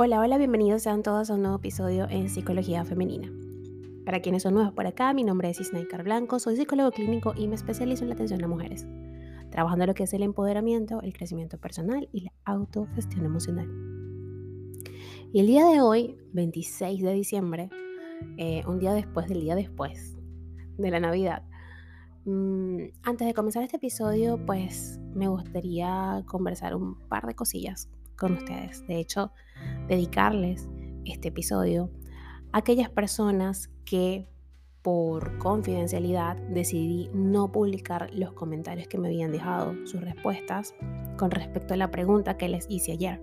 Hola, hola, bienvenidos sean todos a un nuevo episodio en Psicología Femenina. Para quienes son nuevos por acá, mi nombre es Isnaikar Blanco, soy psicólogo clínico y me especializo en la atención a mujeres, trabajando lo que es el empoderamiento, el crecimiento personal y la autogestión emocional. Y el día de hoy, 26 de diciembre, eh, un día después del día después de la Navidad, mm, antes de comenzar este episodio, pues me gustaría conversar un par de cosillas con ustedes. De hecho, dedicarles este episodio a aquellas personas que por confidencialidad decidí no publicar los comentarios que me habían dejado, sus respuestas con respecto a la pregunta que les hice ayer,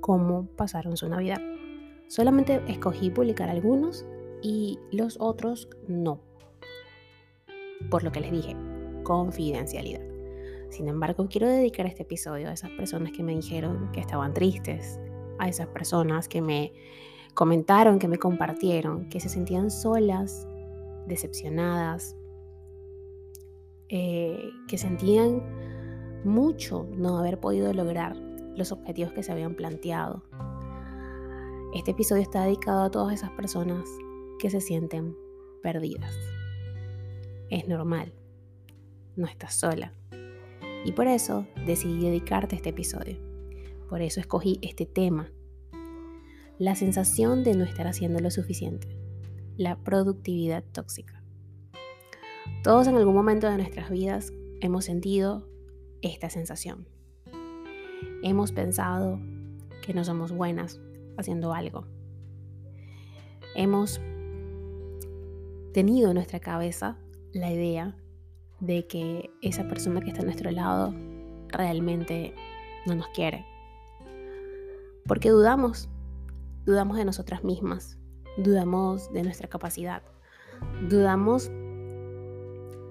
cómo pasaron su Navidad. Solamente escogí publicar algunos y los otros no. Por lo que les dije, confidencialidad. Sin embargo, quiero dedicar este episodio a esas personas que me dijeron que estaban tristes, a esas personas que me comentaron, que me compartieron, que se sentían solas, decepcionadas, eh, que sentían mucho no haber podido lograr los objetivos que se habían planteado. Este episodio está dedicado a todas esas personas que se sienten perdidas. Es normal, no estás sola. Y por eso decidí dedicarte este episodio. Por eso escogí este tema. La sensación de no estar haciendo lo suficiente. La productividad tóxica. Todos en algún momento de nuestras vidas hemos sentido esta sensación. Hemos pensado que no somos buenas haciendo algo. Hemos tenido en nuestra cabeza la idea de que esa persona que está a nuestro lado realmente no nos quiere. Porque dudamos, dudamos de nosotras mismas, dudamos de nuestra capacidad, dudamos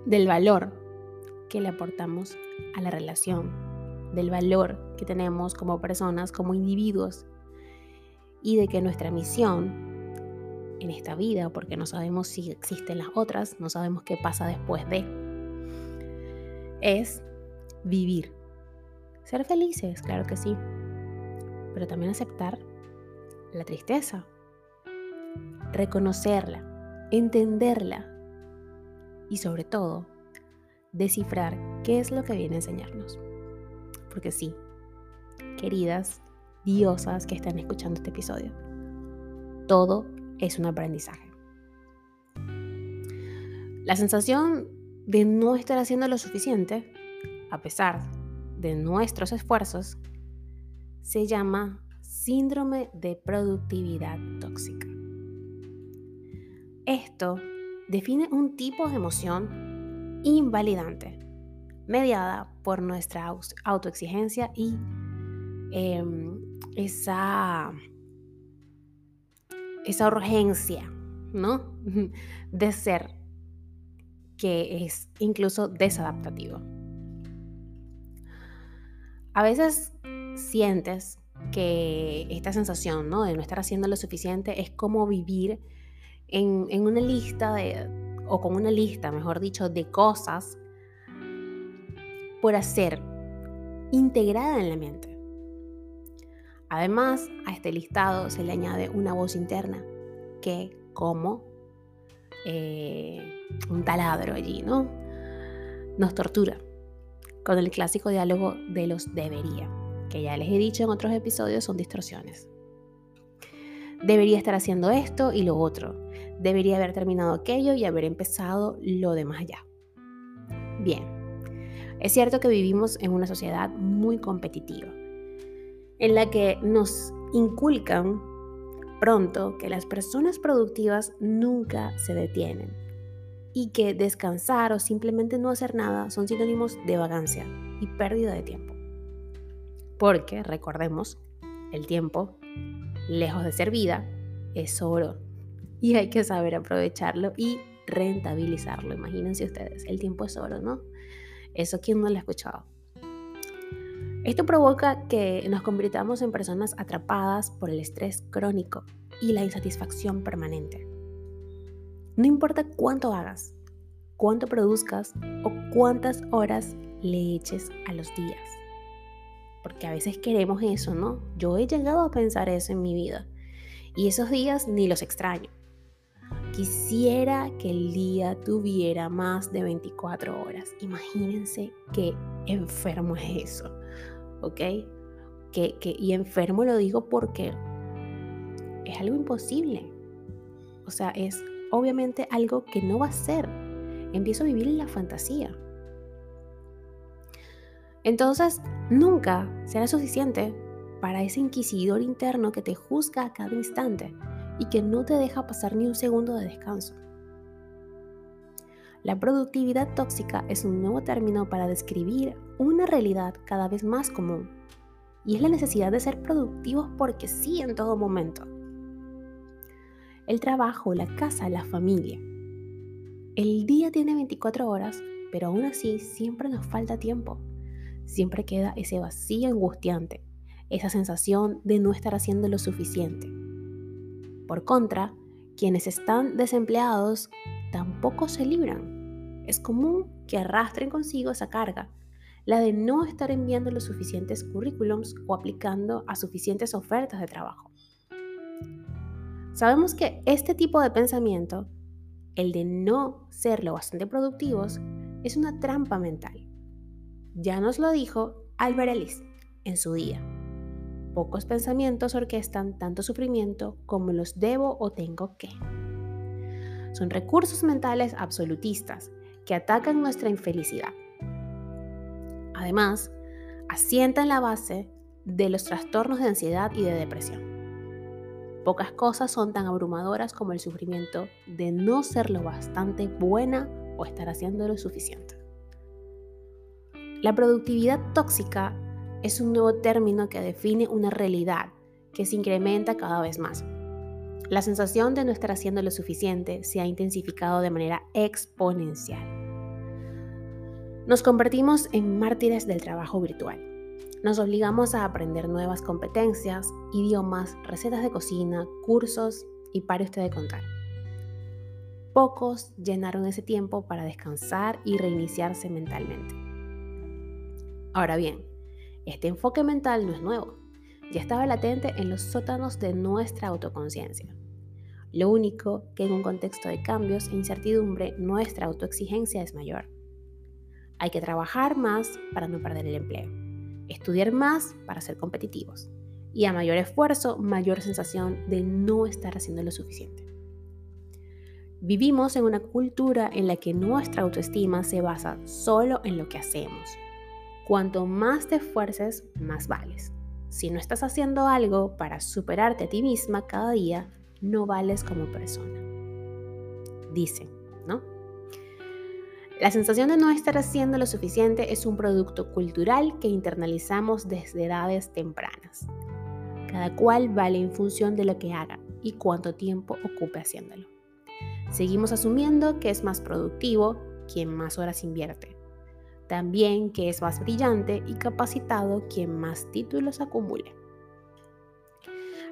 del valor que le aportamos a la relación, del valor que tenemos como personas, como individuos, y de que nuestra misión en esta vida, porque no sabemos si existen las otras, no sabemos qué pasa después de, es vivir. Ser felices, claro que sí, pero también aceptar la tristeza, reconocerla, entenderla y sobre todo descifrar qué es lo que viene a enseñarnos. Porque sí, queridas diosas que están escuchando este episodio, todo es un aprendizaje. La sensación de no estar haciendo lo suficiente, a pesar de nuestros esfuerzos, se llama síndrome de productividad tóxica. Esto define un tipo de emoción invalidante, mediada por nuestra autoexigencia y em, esa, esa urgencia, ¿no? De ser que es incluso desadaptativo. A veces sientes que esta sensación ¿no? de no estar haciendo lo suficiente es como vivir en, una lista de, o con una lista, mejor dicho, de cosas por hacer integrada en la mente. Además, a este listado se le añade una voz interna que, como eh, un taladro allí, ¿no? Nos tortura con el clásico diálogo de los debería, que ya les he dicho en otros episodios son distorsiones. Debería estar haciendo esto y lo otro. Debería haber terminado aquello y haber empezado lo demás ya. Bien, es cierto que vivimos en una sociedad muy competitiva, en la que nos inculcan pronto que las personas productivas nunca se detienen y que descansar o simplemente no hacer nada son sinónimos de vagancia y pérdida de tiempo. Porque, recordemos, el tiempo, lejos de ser vida, es oro y hay que saber aprovecharlo y rentabilizarlo. Imagínense ustedes, el tiempo es oro, ¿no? Eso quién no lo ha escuchado. Esto provoca que nos convirtamos en personas atrapadas por el estrés crónico y la insatisfacción permanente. No importa cuánto hagas, cuánto produzcas o cuántas horas le eches a los días. porque a veces queremos eso, ¿no? Yo he llegado a pensar eso en mi vida y esos días ni los extraño. Quisiera que el día tuviera más de 24 horas. Imagínense qué enfermo es eso, ¿ok? Que, y enfermo lo digo porque es algo imposible. O sea, es obviamente algo que no va a ser. Empiezo a vivir en la fantasía. Entonces, nunca será suficiente para ese inquisidor interno que te juzga a cada instante y que no te deja pasar ni un segundo de descanso. La productividad tóxica es un nuevo término para describir una realidad cada vez más común, y es la necesidad de ser productivos porque sí en todo momento. El trabajo, la casa, la familia. El día tiene 24 horas, pero aún así siempre nos falta tiempo. Siempre queda ese vacío angustiante, esa sensación de no estar haciendo lo suficiente. Por contra, quienes están desempleados tampoco se libran. Es común que arrastren consigo esa carga, la de no estar enviando los suficientes currículums o aplicando a suficientes ofertas de trabajo. Sabemos que este tipo de pensamiento, el de no ser lo bastante productivos, es una trampa mental. Ya nos lo dijo Albert Ellis en su día. Pocos pensamientos orquestan tanto sufrimiento como los debo o tengo que. Son recursos mentales absolutistas que atacan nuestra infelicidad. Además, asientan la base de los trastornos de ansiedad y de depresión. Pocas cosas son tan abrumadoras como el sufrimiento de no ser lo bastante buena o estar haciendo lo suficiente. La productividad tóxica es un nuevo término que define una realidad que se incrementa cada vez más. La sensación de no estar haciendo lo suficiente se ha intensificado de manera exponencial. Nos convertimos en mártires del trabajo virtual. Nos obligamos a aprender nuevas competencias, idiomas, recetas de cocina, cursos y pare usted de contar. Pocos llenaron ese tiempo para descansar y reiniciarse mentalmente. Ahora bien, este enfoque mental no es nuevo, ya estaba latente en los sótanos de nuestra autoconciencia. Lo único que en un contexto de cambios e incertidumbre nuestra autoexigencia es mayor. Hay que trabajar más para no perder el empleo, estudiar más para ser competitivos y a mayor esfuerzo, mayor sensación de no estar haciendo lo suficiente. Vivimos en una cultura en la que nuestra autoestima se basa solo en lo que hacemos, Cuanto más te esfuerces, más vales. Si no estás haciendo algo para superarte a ti misma cada día, no vales como persona. Dicen, ¿no? La sensación de no estar haciendo lo suficiente es un producto cultural que internalizamos desde edades tempranas. Cada cual vale en función de lo que haga y cuánto tiempo ocupe haciéndolo. Seguimos asumiendo que es más productivo quien más horas invierte también que es más brillante y capacitado quien más títulos acumule.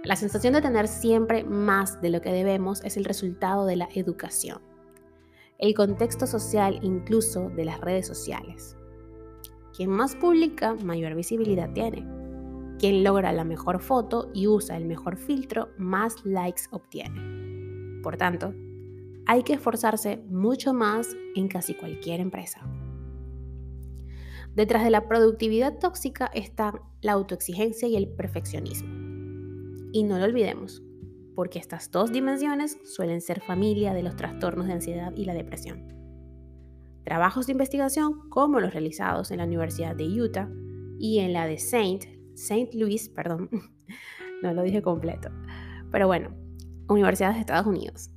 La sensación de tener siempre más de lo que debemos es el resultado de la educación, el contexto social incluso de las redes sociales. Quien más publica, mayor visibilidad tiene. Quien logra la mejor foto y usa el mejor filtro, más likes obtiene. Por tanto, hay que esforzarse mucho más en casi cualquier empresa. Detrás de la productividad tóxica está la autoexigencia y el perfeccionismo. Y no lo olvidemos, porque estas dos dimensiones suelen ser familia de los trastornos de ansiedad y la depresión. Trabajos de investigación como los realizados en la Universidad de Utah y en la de Saint, Saint Louis, perdón, no lo dije completo, pero bueno, universidades de Estados Unidos,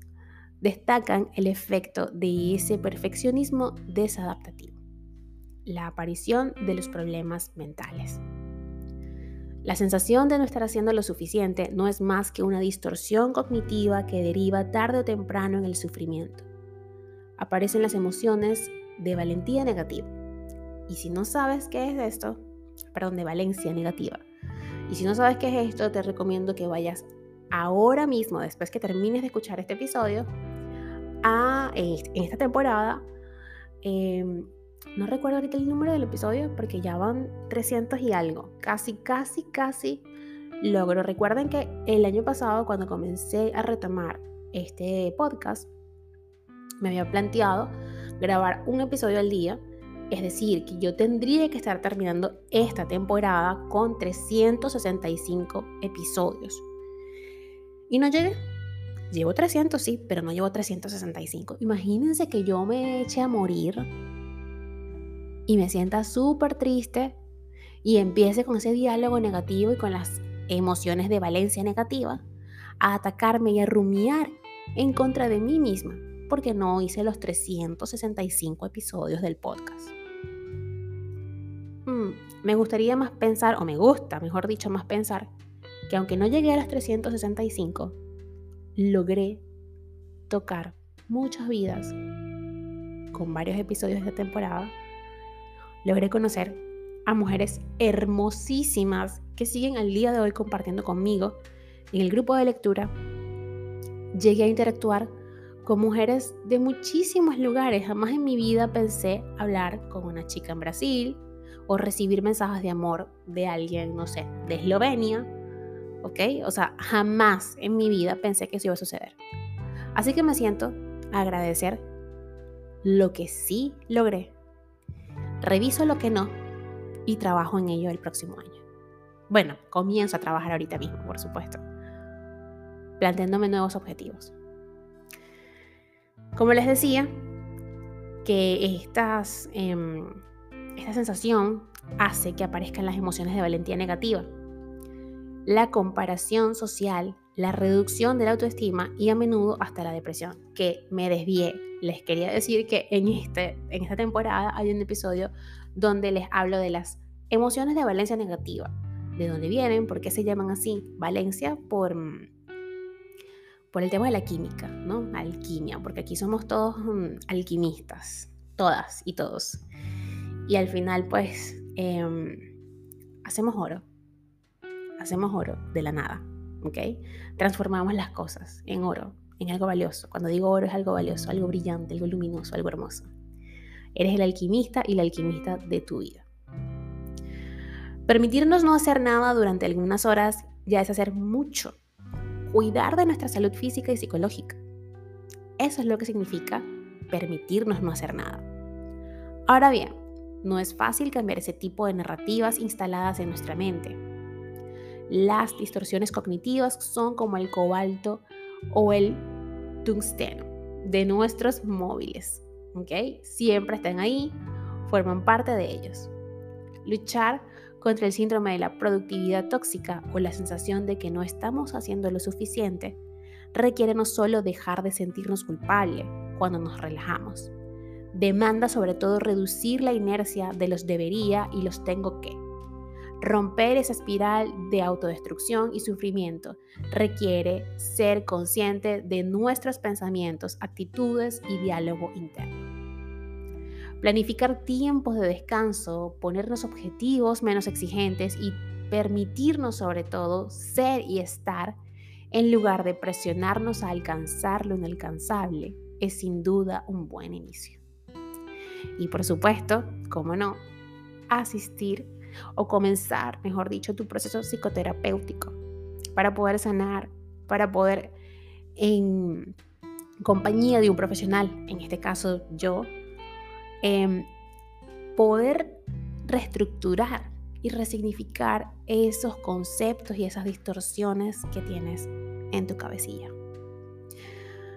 destacan el efecto de ese perfeccionismo desadaptativo la aparición de los problemas mentales. La sensación de no estar haciendo lo suficiente no es más que una distorsión cognitiva que deriva tarde o temprano en el sufrimiento. Aparecen las emociones de valentía negativa. Y si no sabes qué es esto, perdón, de valencia negativa. Y si no sabes qué es esto, te recomiendo que vayas ahora mismo, después que termines de escuchar este episodio, a, en esta temporada, em, no recuerdo ahorita el número del episodio porque ya van 300 y algo. Casi, casi, casi logro. Recuerden que el año pasado cuando comencé a retomar este podcast, me había planteado grabar un episodio al día. Es decir, que yo tendría que estar terminando esta temporada con 365 episodios. Y no llegué. Llevo 300, sí, pero no llevo 365. Imagínense que yo me eche a morir y me sienta súper triste y empiece con ese diálogo negativo y con las emociones de valencia negativa a atacarme y a rumiar en contra de mí misma porque no hice los 365 episodios del podcast. Hmm, me gustaría más pensar, o me gusta, mejor dicho, más pensar, que aunque no llegué a los 365, logré tocar muchas vidas con varios episodios de temporada. Logré conocer a mujeres hermosísimas que siguen al día de hoy compartiendo conmigo en el grupo de lectura. Llegué a interactuar con mujeres de muchísimos lugares. Jamás en mi vida pensé hablar con una chica en Brasil o recibir mensajes de amor de alguien, no sé, de Eslovenia ¿ok? O sea, jamás en mi vida pensé que eso iba a suceder. Así que me siento a agradecer lo que sí logré, reviso lo que no y trabajo en ello el próximo año. Bueno, comienzo a trabajar ahorita mismo, por supuesto, planteándome nuevos objetivos. Como les decía, que em, esta sensación hace que aparezcan las emociones de valentía negativa la comparación social, la reducción de la autoestima y a menudo hasta la depresión, que me desvié. Les quería decir que en, este, en esta temporada hay un episodio donde les hablo de las emociones de valencia negativa, de dónde vienen, por qué se llaman así, valencia por, por el tema de la química, ¿no? Alquimia, porque aquí somos todos mm, alquimistas, todas y todos. Y al final, pues, em, hacemos oro. Hacemos oro de la nada, ¿ok? Transformamos las cosas en oro, en algo valioso. Cuando digo oro es algo valioso, algo brillante, algo luminoso, algo hermoso. Eres el alquimista y la alquimista de tu vida. Permitirnos no hacer nada durante algunas horas ya es hacer mucho. Cuidar de nuestra salud física y psicológica. Eso es lo que significa permitirnos no hacer nada. Ahora bien, no es fácil cambiar ese tipo de narrativas instaladas en nuestra mente las distorsiones cognitivas son como el cobalto o el tungsteno de nuestros móviles. ¿ok? Siempre están ahí, forman parte de ellos. Luchar contra el síndrome de la productividad tóxica o la sensación de que no estamos haciendo lo suficiente requiere no solo dejar de sentirnos culpables cuando nos relajamos, demanda sobre todo reducir la inercia de los debería y los tengo que Romper esa espiral de autodestrucción y sufrimiento requiere ser consciente de nuestros pensamientos, actitudes y diálogo interno. Planificar tiempos de descanso, ponernos objetivos menos exigentes y permitirnos sobre todo ser y estar en lugar de presionarnos a alcanzar lo inalcanzable es sin duda un buen inicio. Y por supuesto, cómo no, asistir o comenzar, mejor dicho, tu proceso psicoterapéutico para poder sanar, para poder en compañía de un profesional, en este caso yo, em, poder reestructurar y resignificar esos conceptos y esas distorsiones que tienes en tu cabecilla.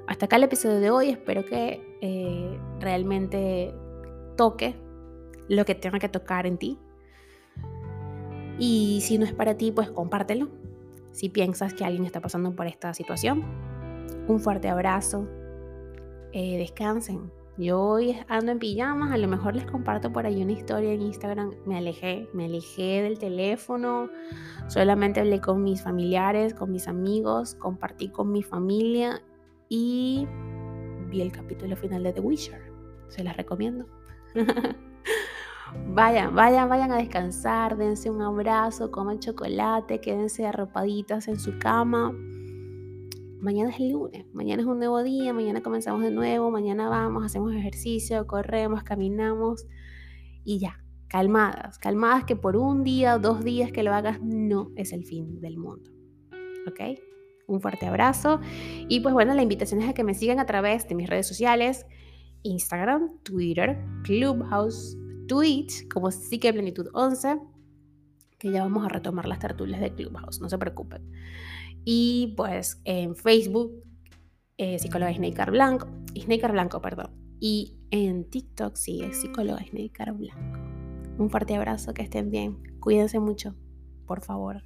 Hasta acá el episodio de hoy, espero que eh, realmente toque lo que tenga que tocar en ti, y si no es para ti, pues compártelo. Si piensas que alguien está pasando por esta situación, un fuerte abrazo. Eh, descansen. Yo hoy ando en pijamas, a lo mejor les comparto por ahí una historia en Instagram. Me alejé, me alejé del teléfono, solamente hablé con mis familiares, con mis amigos, compartí con mi familia y vi el capítulo final de The Witcher. Se las recomiendo. Vayan, vayan, vayan a descansar, dense un abrazo, coman chocolate, quédense arropaditas en su cama. Mañana es el lunes, mañana es un nuevo día, mañana comenzamos de nuevo, mañana vamos, hacemos ejercicio, corremos, caminamos y ya, calmadas, calmadas que por un día, dos días que lo hagas no es el fin del mundo. ¿Ok? Un fuerte abrazo y pues bueno, la invitación es a que me sigan a través de mis redes sociales, Instagram, Twitter, Clubhouse, Twitch, como Psique Plenitud 11, que ya vamos a retomar las tertulias de Clubhouse, no se preocupen. Y pues en Facebook, eh, psicóloga Snaker Blanco, Snaker Blanco, perdón. Y en TikTok sí es psicóloga Snaker Blanco. Un fuerte abrazo, que estén bien. Cuídense mucho, por favor.